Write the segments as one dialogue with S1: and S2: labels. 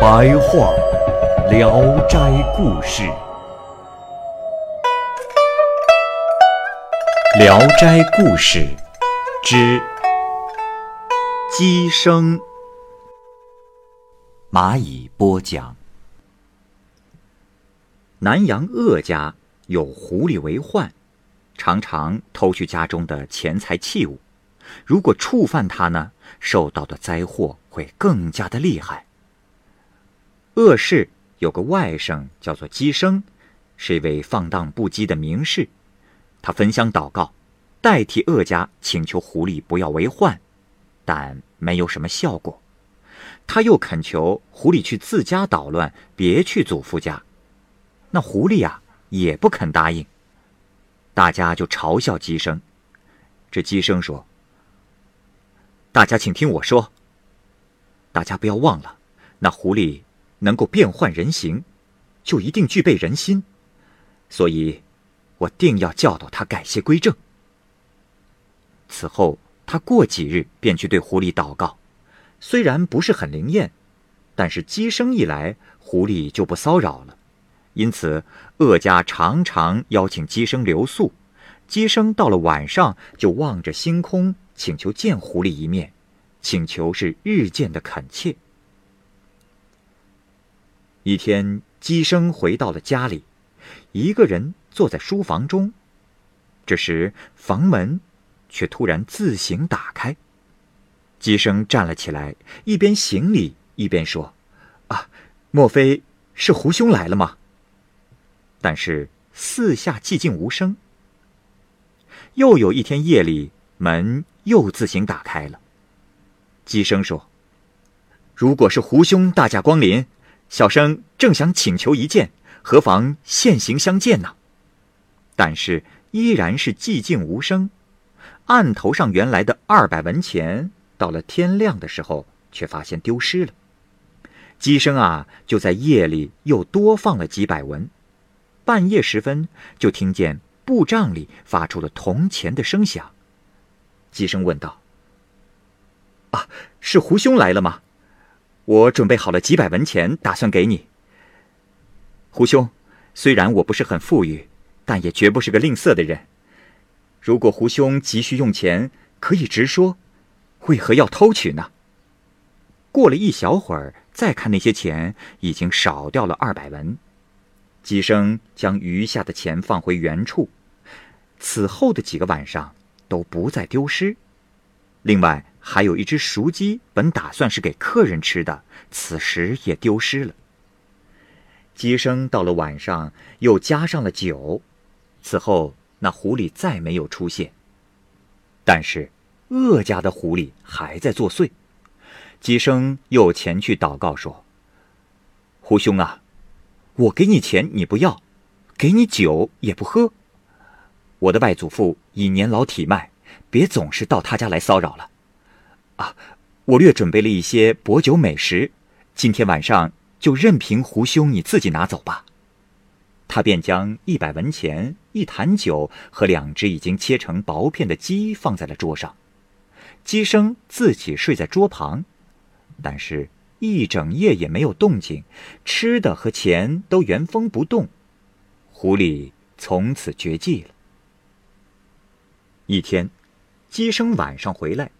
S1: 白话《聊斋故事》，《聊斋故事》之鸡声。蚂蚁播讲。南阳鄂家有狐狸为患，常常偷去家中的钱财器物。如果触犯它呢，受到的灾祸会更加的厉害。鄂氏有个外甥叫做姬生，是一位放荡不羁的名士。他焚香祷告，代替鄂家请求狐狸不要为患，但没有什么效果。他又恳求狐狸去自家捣乱，别去祖父家。那狐狸呀，也不肯答应。大家就嘲笑鸡生。这鸡生说：“大家请听我说。大家不要忘了，那狐狸能够变换人形，就一定具备人心。所以，我定要教导他改邪归正。”此后，他过几日便去对狐狸祷告，虽然不是很灵验，但是鸡生一来，狐狸就不骚扰了。因此，鄂家常常邀请鸡生留宿。鸡生到了晚上，就望着星空，请求见狐狸一面，请求是日渐的恳切。一天，鸡生回到了家里，一个人坐在书房中。这时，房门却突然自行打开。鸡生站了起来，一边行礼一边说：“啊，莫非是胡兄来了吗？”但是四下寂静无声。又有一天夜里，门又自行打开了。鸡声说：“如果是胡兄大驾光临，小生正想请求一见，何妨现行相见呢？”但是依然是寂静无声。案头上原来的二百文钱，到了天亮的时候，却发现丢失了。鸡声啊，就在夜里又多放了几百文。半夜时分，就听见布帐里发出了铜钱的声响。鸡生问道：“啊，是胡兄来了吗？我准备好了几百文钱，打算给你。胡兄，虽然我不是很富裕，但也绝不是个吝啬的人。如果胡兄急需用钱，可以直说，为何要偷取呢？”过了一小会儿，再看那些钱，已经少掉了二百文。鸡生将余下的钱放回原处，此后的几个晚上都不再丢失。另外还有一只熟鸡，本打算是给客人吃的，此时也丢失了。鸡生到了晚上又加上了酒，此后那狐狸再没有出现。但是鄂家的狐狸还在作祟。鸡生又前去祷告说：“胡兄啊！”我给你钱你不要，给你酒也不喝。我的外祖父已年老体迈，别总是到他家来骚扰了。啊，我略准备了一些薄酒美食，今天晚上就任凭胡兄你自己拿走吧。他便将一百文钱、一坛酒和两只已经切成薄片的鸡放在了桌上。鸡生自己睡在桌旁，但是。一整夜也没有动静，吃的和钱都原封不动，狐狸从此绝迹了。一天，鸡生晚上回来，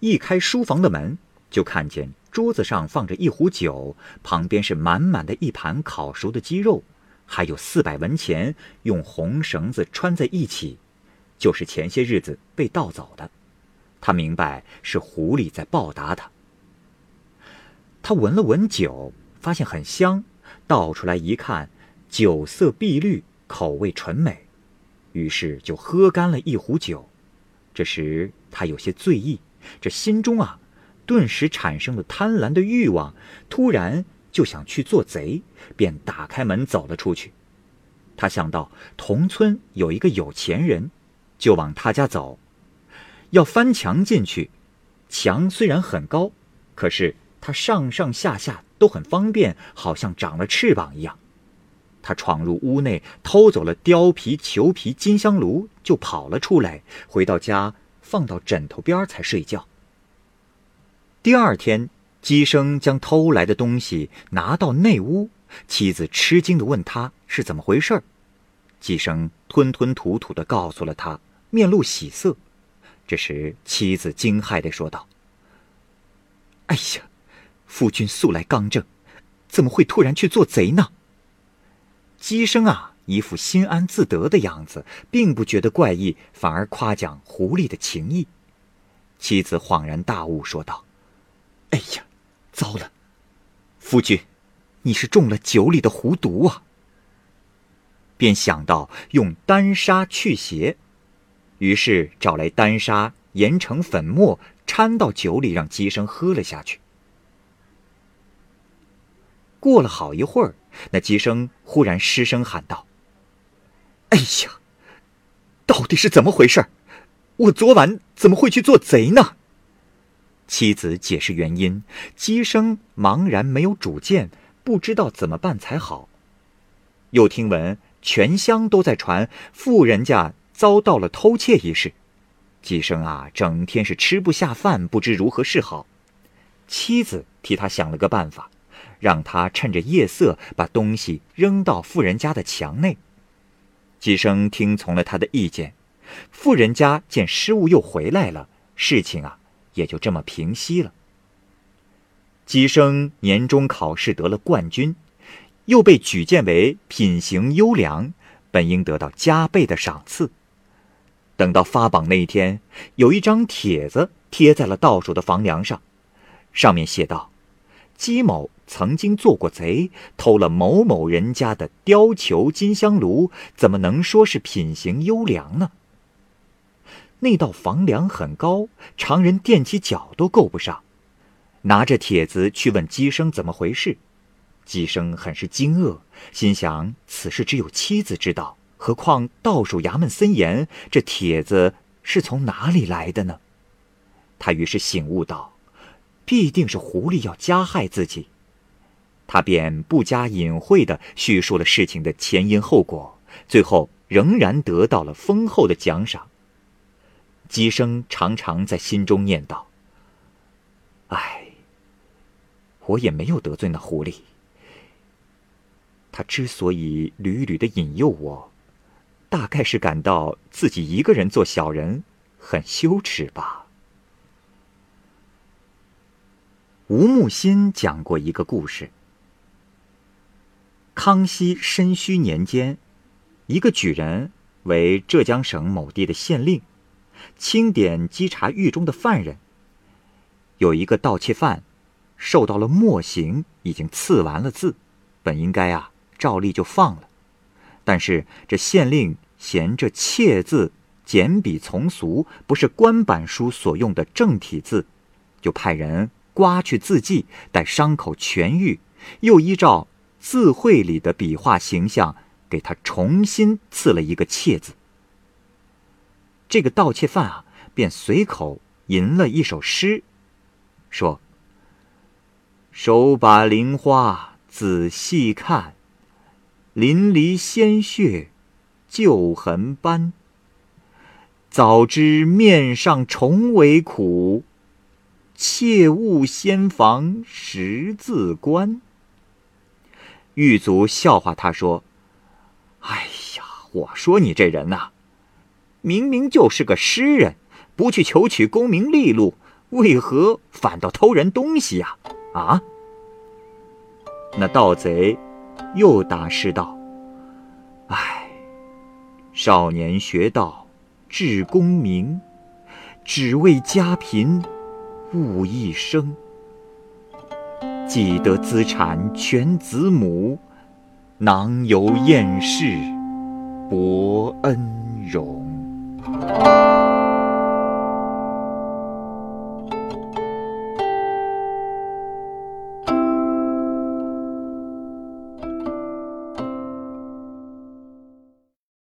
S1: 一开书房的门，就看见桌子上放着一壶酒，旁边是满满的一盘烤熟的鸡肉，还有四百文钱用红绳子穿在一起，就是前些日子被盗走的。他明白是狐狸在报答他。他闻了闻酒，发现很香，倒出来一看，酒色碧绿，口味纯美，于是就喝干了一壶酒。这时他有些醉意，这心中啊，顿时产生了贪婪的欲望，突然就想去做贼，便打开门走了出去。他想到同村有一个有钱人，就往他家走，要翻墙进去。墙虽然很高，可是他上上下下都很方便，好像长了翅膀一样。他闯入屋内，偷走了貂皮、裘皮、金香炉，就跑了出来。回到家，放到枕头边才睡觉。第二天，姬生将偷来的东西拿到内屋，妻子吃惊地问他是怎么回事儿。姬生吞吞吐吐地告诉了他，面露喜色。这时，妻子惊骇地说道：“哎呀，夫君素来刚正，怎么会突然去做贼呢？”姬生啊，一副心安自得的样子，并不觉得怪异，反而夸奖狐狸的情谊。妻子恍然大悟，说道：“哎呀，糟了，夫君，你是中了酒里的狐毒啊！”便想到用丹砂去邪。于是找来丹砂，研成粉末，掺到酒里，让姬生喝了下去。过了好一会儿，那姬生忽然失声喊道：“哎呀，到底是怎么回事？我昨晚怎么会去做贼呢？”妻子解释原因，姬生茫然没有主见，不知道怎么办才好。又听闻全乡都在传富人家。遭到了偷窃一事，姬生啊，整天是吃不下饭，不知如何是好。妻子替他想了个办法，让他趁着夜色把东西扔到富人家的墙内。姬生听从了他的意见，富人家见失物又回来了，事情啊也就这么平息了。姬生年终考试得了冠军，又被举荐为品行优良，本应得到加倍的赏赐。等到发榜那一天，有一张帖子贴在了倒数的房梁上，上面写道：“姬某曾经做过贼，偷了某某人家的貂裘、金香炉，怎么能说是品行优良呢？”那道房梁很高，常人踮起脚都够不上。拿着帖子去问姬生怎么回事，姬生很是惊愕，心想此事只有妻子知道。何况倒数衙门森严，这帖子是从哪里来的呢？他于是醒悟道：“必定是狐狸要加害自己。”他便不加隐晦地叙述了事情的前因后果，最后仍然得到了丰厚的奖赏。姬生常常在心中念叨：“唉，我也没有得罪那狐狸。他之所以屡屡的引诱我。”大概是感到自己一个人做小人很羞耻吧。吴木心讲过一个故事：康熙申戌年间，一个举人为浙江省某地的县令，清点稽查狱中的犯人。有一个盗窃犯，受到了墨刑，已经刺完了字，本应该啊照例就放了。但是这县令嫌这“窃”字简笔从俗，不是官版书所用的正体字，就派人刮去字迹，待伤口痊愈，又依照字会里的笔画形象，给他重新刺了一个“窃”字。这个盗窃犯啊，便随口吟了一首诗，说：“手把菱花仔细看。”淋漓鲜血，旧痕斑。早知面上重为苦，切勿先防十字关。狱卒笑话他说：“哎呀，我说你这人呐，明明就是个诗人，不去求取功名利禄，为何反倒偷人东西呀？啊？”那盗贼。又答诗道：“哎，少年学道志功名，只为家贫物一生。既得资产全子母，囊有厌世博恩荣。”